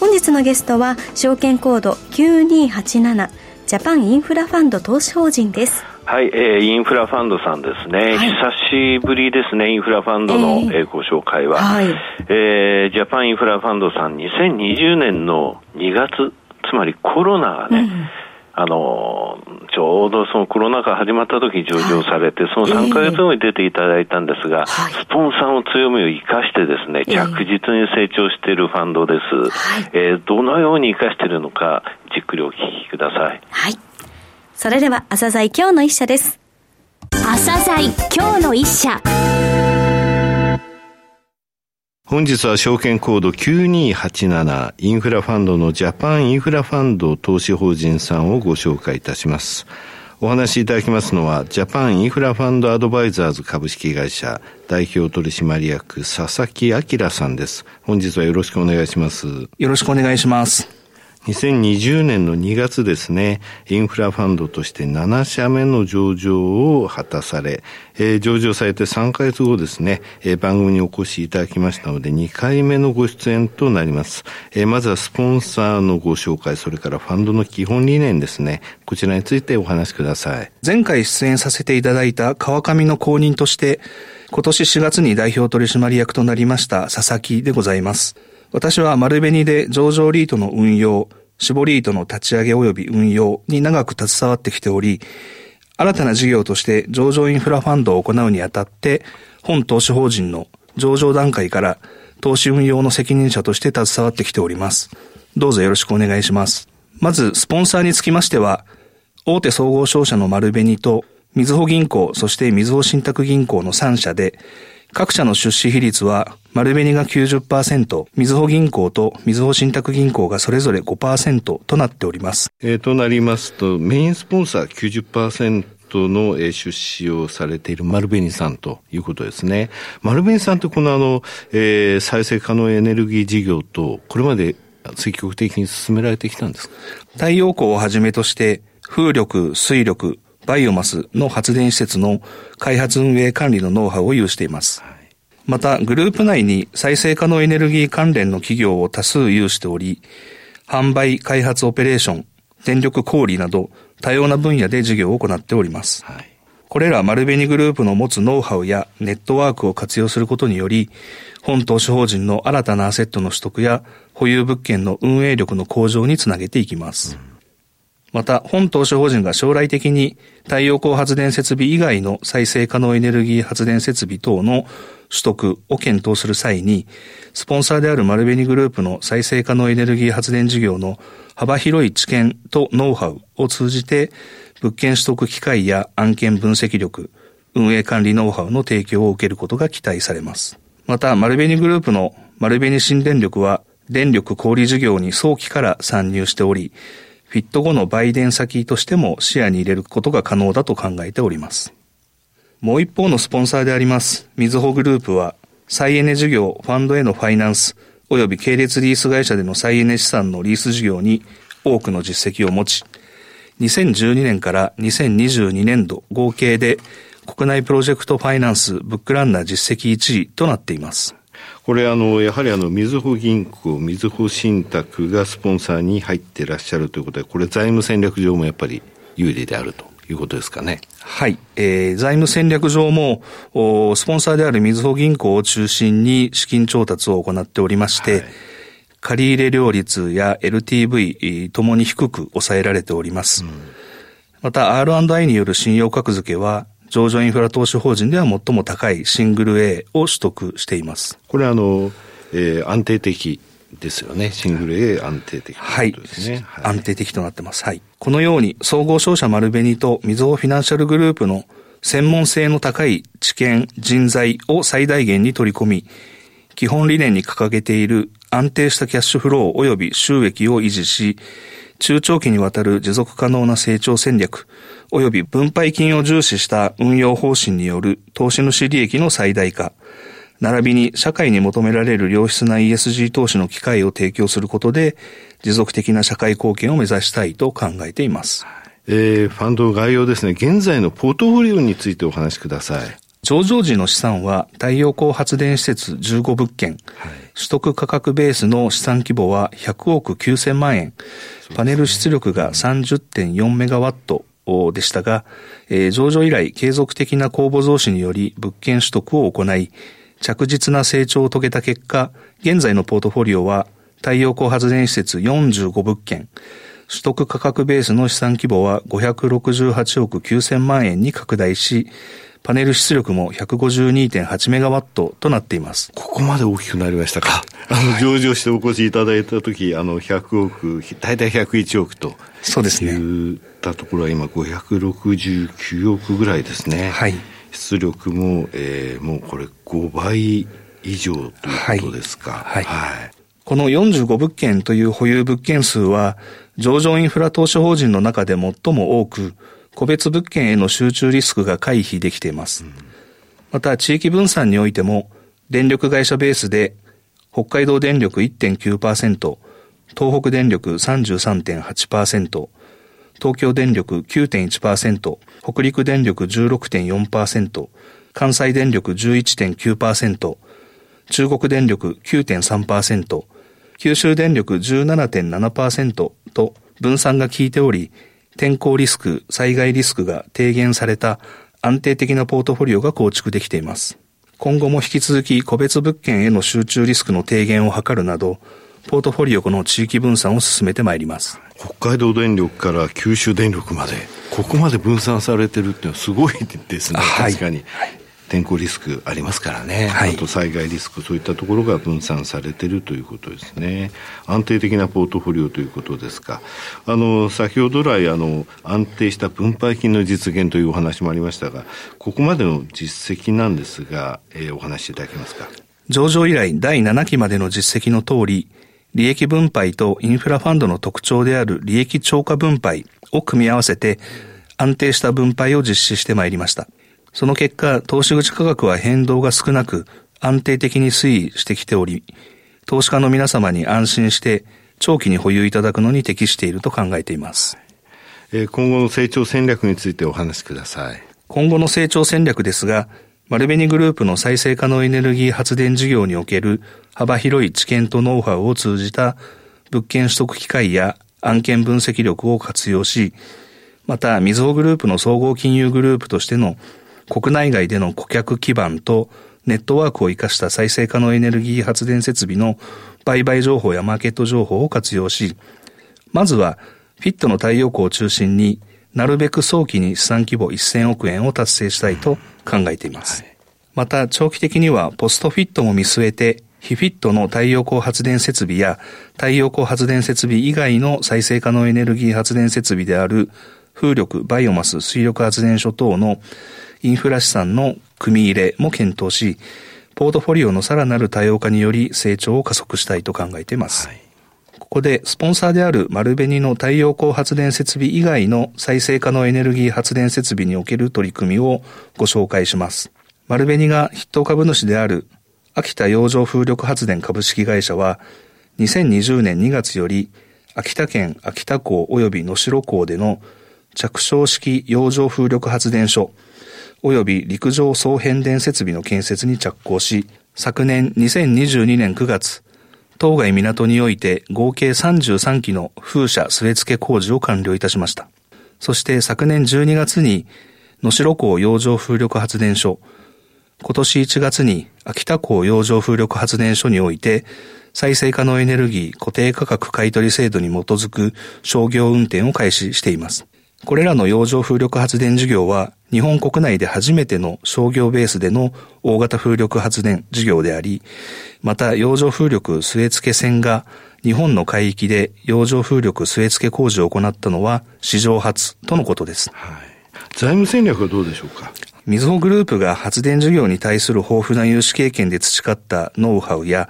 本日のゲストは証券コード9287ジャパンインフラファンド投資法人です。はい、えー、インフラファンドさんですね、はい、久しぶりですね、インフラファンドの、えー、えー、ご紹介は、はい、えー、ジャパンインフラファンドさん、2020年の2月、つまりコロナがね、うんあの、ちょうどそのコロナ禍始まった時上場されて、はい、その3ヶ月後に出ていただいたんですが、スポンサーの強みを生かしてですね、着実に成長しているファンドです。はい、えー、どのように生かしているのか、じっくりお聞きください。はい。それでは、朝鮮今日の一社です。朝鮮今日の一社。本日は証券コード9287インフラファンドのジャパンインフラファンド投資法人さんをご紹介いたします。お話しいただきますのは、ジャパンインフラファンドアドバイザーズ株式会社代表取締役佐々木明さんです。本日はよろしくお願いします。よろしくお願いします。2020年の2月ですね、インフラファンドとして7社目の上場を果たされ、えー、上場されて3ヶ月後ですね、えー、番組にお越しいただきましたので、2回目のご出演となります。えー、まずはスポンサーのご紹介、それからファンドの基本理念ですね、こちらについてお話しください。前回出演させていただいた川上の公認として、今年4月に代表取締役となりました佐々木でございます。私は丸紅で上場リートの運用、絞リートの立ち上げ及び運用に長く携わってきており、新たな事業として上場インフラファンドを行うにあたって、本投資法人の上場段階から投資運用の責任者として携わってきております。どうぞよろしくお願いします。まず、スポンサーにつきましては、大手総合商社の丸紅と、みずほ銀行、そしてみずほ信託銀行の3社で、各社の出資比率は、丸紅が90%、みずほ銀行とみずほ信託銀行がそれぞれ5%となっております。えー、となりますと、メインスポンサー90%、の出資をされている丸紅さんということですね。丸紅さんってこのあの、えー、再生可能エネルギー事業と、これまで積極的に進められてきたんですか？太陽光をはじめとして、風力、水力、バイオマスの発電施設の開発運営管理のノウハウを有しています。また、グループ内に再生可能エネルギー関連の企業を多数有しており、販売、開発オペレーション、電力小売など多様な分野で事業を行っております。はい、これら丸紅グループの持つノウハウやネットワークを活用することにより、本投資法人の新たなアセットの取得や保有物件の運営力の向上につなげていきます。うんまた、本投資法人が将来的に太陽光発電設備以外の再生可能エネルギー発電設備等の取得を検討する際に、スポンサーである丸紅グループの再生可能エネルギー発電事業の幅広い知見とノウハウを通じて、物件取得機会や案件分析力、運営管理ノウハウの提供を受けることが期待されます。また、丸紅グループの丸紅新電力は、電力小売事業に早期から参入しており、フィット後の売電先としても視野に入れることが可能だと考えております。もう一方のスポンサーであります、みずほグループは、再エネ事業、ファンドへのファイナンス、及び系列リース会社での再エネ資産のリース事業に多くの実績を持ち、2012年から2022年度合計で国内プロジェクトファイナンスブックランナー実績1位となっています。これあの、やはりあの、みずほ銀行、みずほ信託がスポンサーに入ってらっしゃるということで、これ財務戦略上もやっぱり有利であるということですかね。はい。えー、財務戦略上も、おスポンサーであるみずほ銀行を中心に資金調達を行っておりまして、はい、借入料率や LTV ともに低く抑えられております。うん、また R&I による信用格付けは上場インフラ投資法人では最も高いシングル A を取得しています。これあの、えー、安定的ですよね。シングル A 安定的、ね、はい、はい。安定的となってます。はい。このように、総合商社丸紅とみずほフィナンシャルグループの専門性の高い知見、人材を最大限に取り込み、基本理念に掲げている安定したキャッシュフロー及び収益を維持し、中長期にわたる持続可能な成長戦略、及び分配金を重視した運用方針による投資主利益の最大化、並びに社会に求められる良質な ESG 投資の機会を提供することで、持続的な社会貢献を目指したいと考えています。えー、ファンド概要ですね。現在のポートフォリオについてお話しください。上場時の資産は太陽光発電施設15物件、はい、取得価格ベースの資産規模は100億9000万円、パネル出力が30.4メガワットでしたが、えー、上場以来継続的な公募増資により物件取得を行い、着実な成長を遂げた結果、現在のポートフォリオは太陽光発電施設45物件、取得価格ベースの資産規模は568億9000万円に拡大し、パネル出力も152.8メガワットとなっています。ここまで大きくなりましたか？あの、上場してお越しいただいたとき、あの、100億、大体101億と。そうですね。言ったところは今569億ぐらいですね。はい。出力も、えー、もうこれ5倍以上ということですか？はい。はい、はい、この45物件という保有物件数は、上場インフラ投資法人の中で最も多く、個別物件への集中リスクが回避できています。また、地域分散においても、電力会社ベースで、北海道電力1.9%、東北電力33.8%、東京電力9.1%、北陸電力16.4%、関西電力11.9%、中国電力9.3%、九州電力17.7%と分散が効いており、天候リスク、災害リスクが低減された安定的なポートフォリオが構築できています。今後も引き続き個別物件への集中リスクの低減を図るなど、ポートフォリオの地域分散を進めてまいります。北海道電力から九州電力まで、ここまで分散されてるっていうのはすごいですね、確かに。はい天候リスクありますからね、はい、あと災害リスク、そういったところが分散されているということですね、安定的なポートフォリオということですか、あの先ほど来あの、安定した分配金の実現というお話もありましたが、ここまでの実績なんですが、えー、お話しいただけますか？上場以来第7期までの実績の通り、利益分配とインフラファンドの特徴である利益超過分配を組み合わせて安定した分配を実施してまいりました。その結果、投資口価格は変動が少なく安定的に推移してきており、投資家の皆様に安心して長期に保有いただくのに適していると考えています。え今後の成長戦略についてお話しください。今後の成長戦略ですが、丸紅グループの再生可能エネルギー発電事業における幅広い知見とノウハウを通じた物件取得機会や案件分析力を活用し、また、みずほグループの総合金融グループとしての国内外での顧客基盤とネットワークを活かした再生可能エネルギー発電設備の売買情報やマーケット情報を活用し、まずはフィットの太陽光を中心になるべく早期に資産規模1000億円を達成したいと考えています。また長期的にはポストフィットも見据えて非フィットの太陽光発電設備や太陽光発電設備以外の再生可能エネルギー発電設備である風力、バイオマス、水力発電所等のインフラ資産の組み入れも検討し、ポートフォリオのさらなる多様化により成長を加速したいと考えています。はい、ここでスポンサーである丸紅の太陽光発電設備以外の再生可能エネルギー発電設備における取り組みをご紹介します。丸紅が筆頭株主である秋田洋上風力発電株式会社は2020年2月より秋田県秋田港及び能代港での着床式洋上風力発電所及び陸上総変電設備の建設に着工し、昨年2022年9月、当該港において合計33機の風車据え付け工事を完了いたしました。そして昨年12月に能代港洋上風力発電所、今年1月に秋田港洋上風力発電所において再生可能エネルギー固定価格買取制度に基づく商業運転を開始しています。これらの洋上風力発電事業は日本国内で初めての商業ベースでの大型風力発電事業であり、また洋上風力据え付け船が日本の海域で洋上風力据え付け工事を行ったのは史上初とのことです。はい、財務戦略はどうでしょうか？みずほグループが発電事業に対する豊富な融資経験で培ったノウハウや、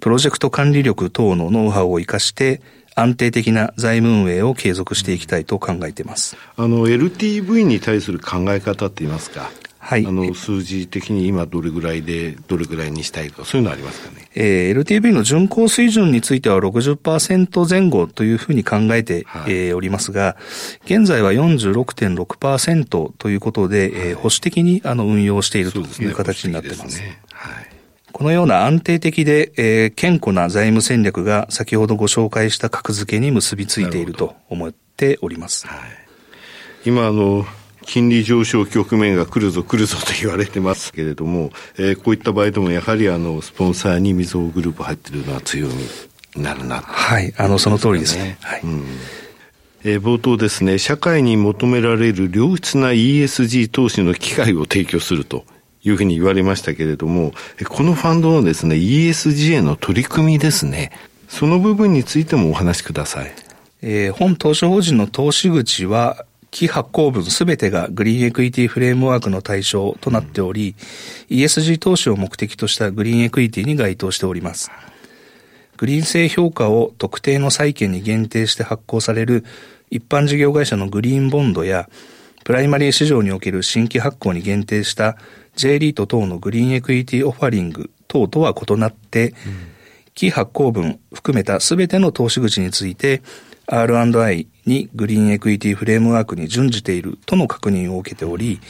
プロジェクト管理力等のノウハウを活かして安定的な財務運営を継続していきたいと考えています。あの、LTV に対する考え方って言いますか？はい。あの、数字的に今どれぐらいで、どれぐらいにしたいとか、そういうのありますかね？えー、LTV の巡航水準については60%前後というふうに考えて、はい、えー、おりますが、現在は46.6%ということで、はい、えー、保守的にあの運用しているという形になっています。ね、はい。このような安定的で、えー、健康な財務戦略が先ほどご紹介した格付けに結びついていると思っております。はい、今あの金利上昇局面が来るぞ来るぞと言われてますけれども、えー、こういった場合でもやはりあの、スポンサーにみずほグループ入ってるのは強みになるな、はい、あの、その通りですね。はい。うん。えー、冒頭ですね、社会に求められる良質な ESG 投資の機会を提供するというふうに言われましたけれども、このファンドのですね、ESG への取り組みですね、その部分についてもお話しください。えー、本投資法人の投資口は、既発行分すべてがグリーンエクイティフレームワークの対象となっており、うん、ESG 投資を目的としたグリーンエクイティに該当しております。グリーン性評価を特定の債券に限定して発行される一般事業会社のグリーンボンドや、プライマリー市場における新規発行に限定した J リート等のグリーンエクイティオファリング等とは異なって、うん、既発行分含めたすべての投資口について R&I にグリーンエクイティフレームワークに準じているとの確認を受けており、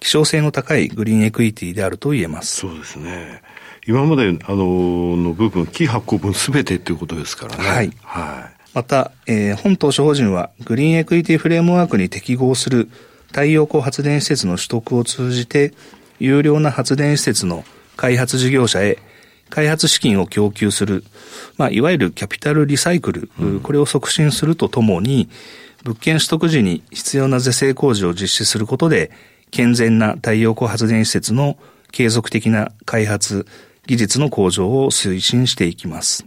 希少性の高いグリーンエクイティであると言えます。そうですね。今まであのの部分、既発行分すべてということですからね。はい。はい。また、えー、本投資法人はグリーンエクイティフレームワークに適合する太陽光発電施設の取得を通じて、有料な発電施設の開発事業者へ開発資金を供給する、まあ、いわゆるキャピタルリサイクル、うん、これを促進するとともに、物件取得時に必要な是正工事を実施することで、健全な太陽光発電施設の継続的な開発、技術の向上を推進していきます。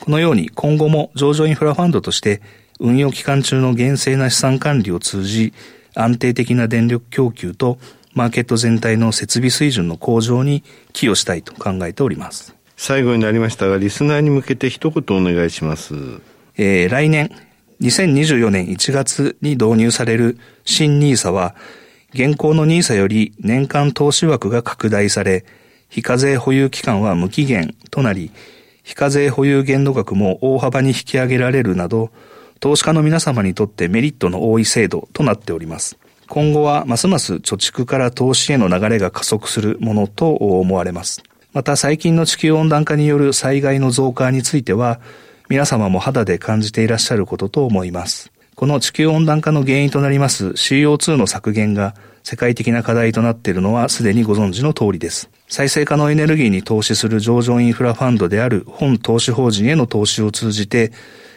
このように今後も上場インフラファンドとして運用期間中の厳正な資産管理を通じ安定的な電力供給とマーケット全体の設備水準の向上に寄与したいと考えております。最後になりましたが、リスナーに向けて一言お願いします。えー、来年、2024年1月に導入される新 NISA は、現行の NISA より年間投資枠が拡大され、非課税保有期間は無期限となり、非課税保有限度額も大幅に引き上げられるなど、投資家の皆様にとってメリットの多い制度となっております。今後はますます貯蓄から投資への流れが加速するものと思われます。また最近の地球温暖化による災害の増加については、皆様も肌で感じていらっしゃることと思います。この地球温暖化の原因となります CO2 の削減が世界的な課題となっているのはすでにご存知の通りです。再生可能エネルギーに投資する上場インフラファンドである本投資法人への投資を通じて、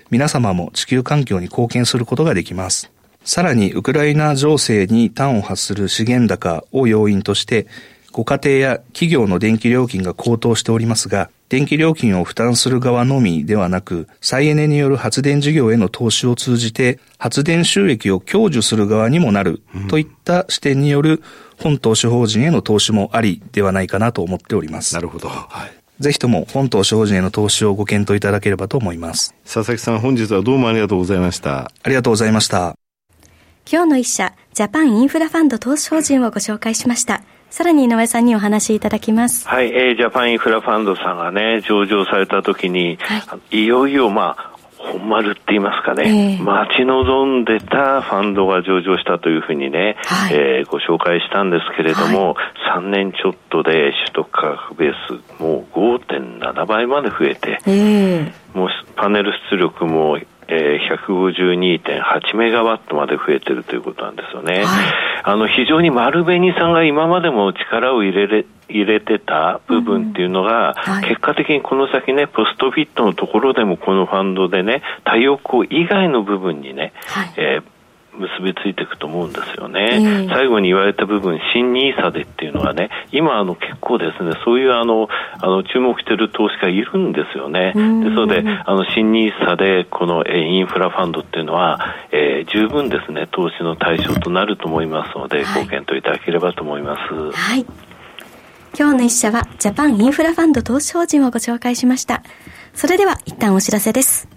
皆様も地球環境に貢献することができます。さらに、ウクライナ情勢に端を発する資源高を要因として、ご家庭や企業の電気料金が高騰しておりますが、電気料金を負担する側のみではなく、再エネによる発電事業への投資を通じて、発電収益を享受する側にもなる、といった視点による本投資法人への投資もありではないかなと思っております。なるほど。はい。ぜひとも本投資法人への投資をご検討いただければと思います。佐々木さん、本日はどうもありがとうございました。ありがとうございました。今日の一社、ジャパンインフラファンド投資法人をご紹介しました。さらに井上さんにお話しいただきます。はい、えー、ジャパンインフラファンドさんがね、上場されたときに、はい、いよいよまあ、本丸って言いますかね、えー、待ち望んでたファンドが上場したというふうにね、はい、えー、ご紹介したんですけれども、はい、3年ちょっとで取得価格ベースもう5.7倍まで増えて、えー、もうパネル出力もえー、152.8メガワットまで増えてるということなんですよね。はい、あの、非常に丸紅さんが今までも力を入れれ、入れてた部分っていうのが、結果的にこの先ね、ポストフィットのところでもこのファンドでね、太陽光以外の部分にね、はい、えー結びついていくと思うんですよね。えー、最後に言われた部分、新ニーサでっていうのはね、今あの結構ですね、そういうあの、あの注目している投資家いるんですよね。で、それで、あの新ニーサでこのインフラファンドっていうのは、えー、十分ですね、投資の対象となると思いますので、はい、ご検討いただければと思います。はい。今日の一社は、ジャパンインフラファンド投資法人をご紹介しました。それでは、一旦お知らせです。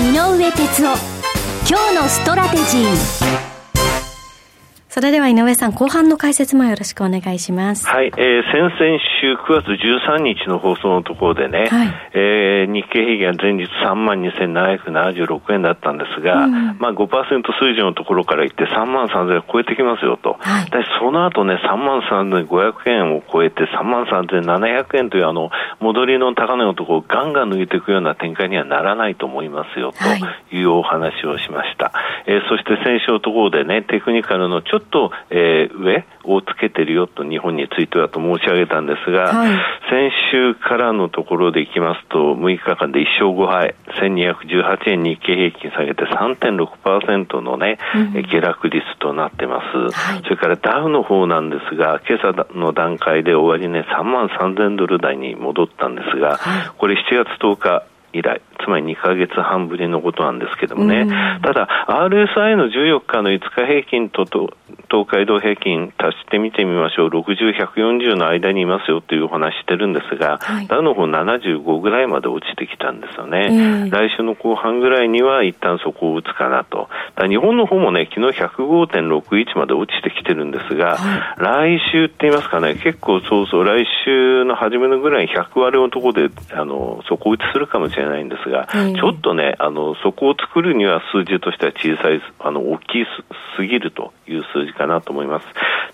井上哲夫。今日のストラテジー。それでは井上さん、後半の解説もよろしくお願いします。はい、えー、先々週9月13日の放送のところでね、はい、えー、日経平均は前日3万2776円だったんですが、うん、まあ5%水準のところからいって3万3000円を超えてきますよと。はい、その後ね、3万3500円を超えて3万3700円というあの、戻りの高値のところをガンガン抜いていくような展開にはならないと思いますよというお話をしました。はい、えー、そして先週のところでね、テクニカルのちょっと、えー、上をつけてるよと日本についてはと申し上げたんですが、はい、先週からのところでいきますと、6日間で1勝5敗、1218円日経平均下げて3.6%のね、うん、下落率となってます、はい、それからダウの方なんですが、今朝の段階で終わりね、3万3000ドル台に戻ったんですが、これ7月10日、以来、つまり2か月半ぶりのことなんですけどもね、ただ、RSI の14日の5日平均とと東海道平均足してみてみましょう、60、140の間にいますよというお話してるんですが、はい、ダウの方75ぐらいまで落ちてきたんですよね、来週の後半ぐらいには一旦そこを打つかなと、日本の方もね、昨日105.61まで落ちてきてるんですが、はい、来週って言いますかね、結構そうそう、来週の初めのぐらいに100割のところで、あの、底打ちするかもしれないんですが、ちょっとね、あの、そこを作るには数字としては小さい、あの、大きすぎるという数字かなと思います。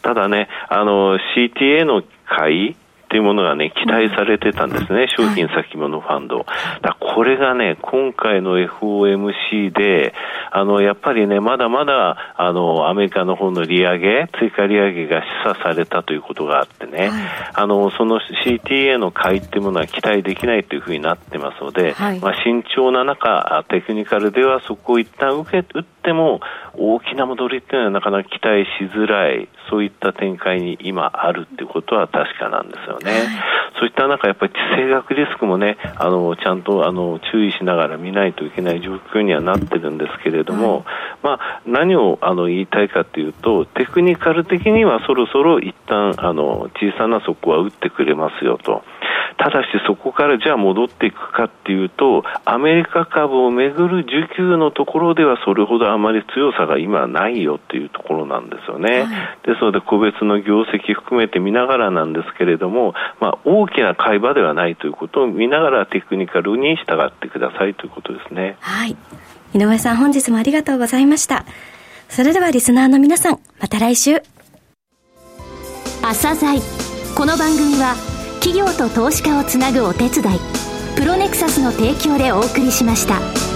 ただね、あの、CTA の買い、っていうものがね、期待されてたんですね、商品先物ファンド。だこれがね、今回の FOMC で、あの、やっぱりね、まだまだ、あの、アメリカの方の利上げ、追加利上げが示唆されたということがあってね、あの、その CTA の買いっていうものは期待できないというふうになってますので、はい、まあ、慎重な中、テクニカルではそこを一旦受け、打っても、大きな戻りっていうのはなかなか期待しづらい、そういった展開に今あるっていうことは確かなんですよね。はい、そういった中、やっぱり地政学リスクもね、あの、ちゃんとあの注意しながら見ないといけない状況にはなってるんですけれども、はい、まあ、何をあの言いたいかというと、テクニカル的にはそろそろ一旦あの小さな底は打ってくれますよと。ただしそこからじゃあ戻っていくかっていうと、アメリカ株をめぐる需給のところではそれほどあまり強さが今ないよっていうところなんですよね。はい、ですので個別の業績含めて見ながらなんですけれども、まあ、大きな会話ではないということを見ながらテクニカルに従ってくださいということですね。はい。井上さん本日もありがとうございました。それではリスナーの皆さん、また来週。朝鮮この番組は企業と投資家をつなぐお手伝いプロネクサスの提供でお送りしました。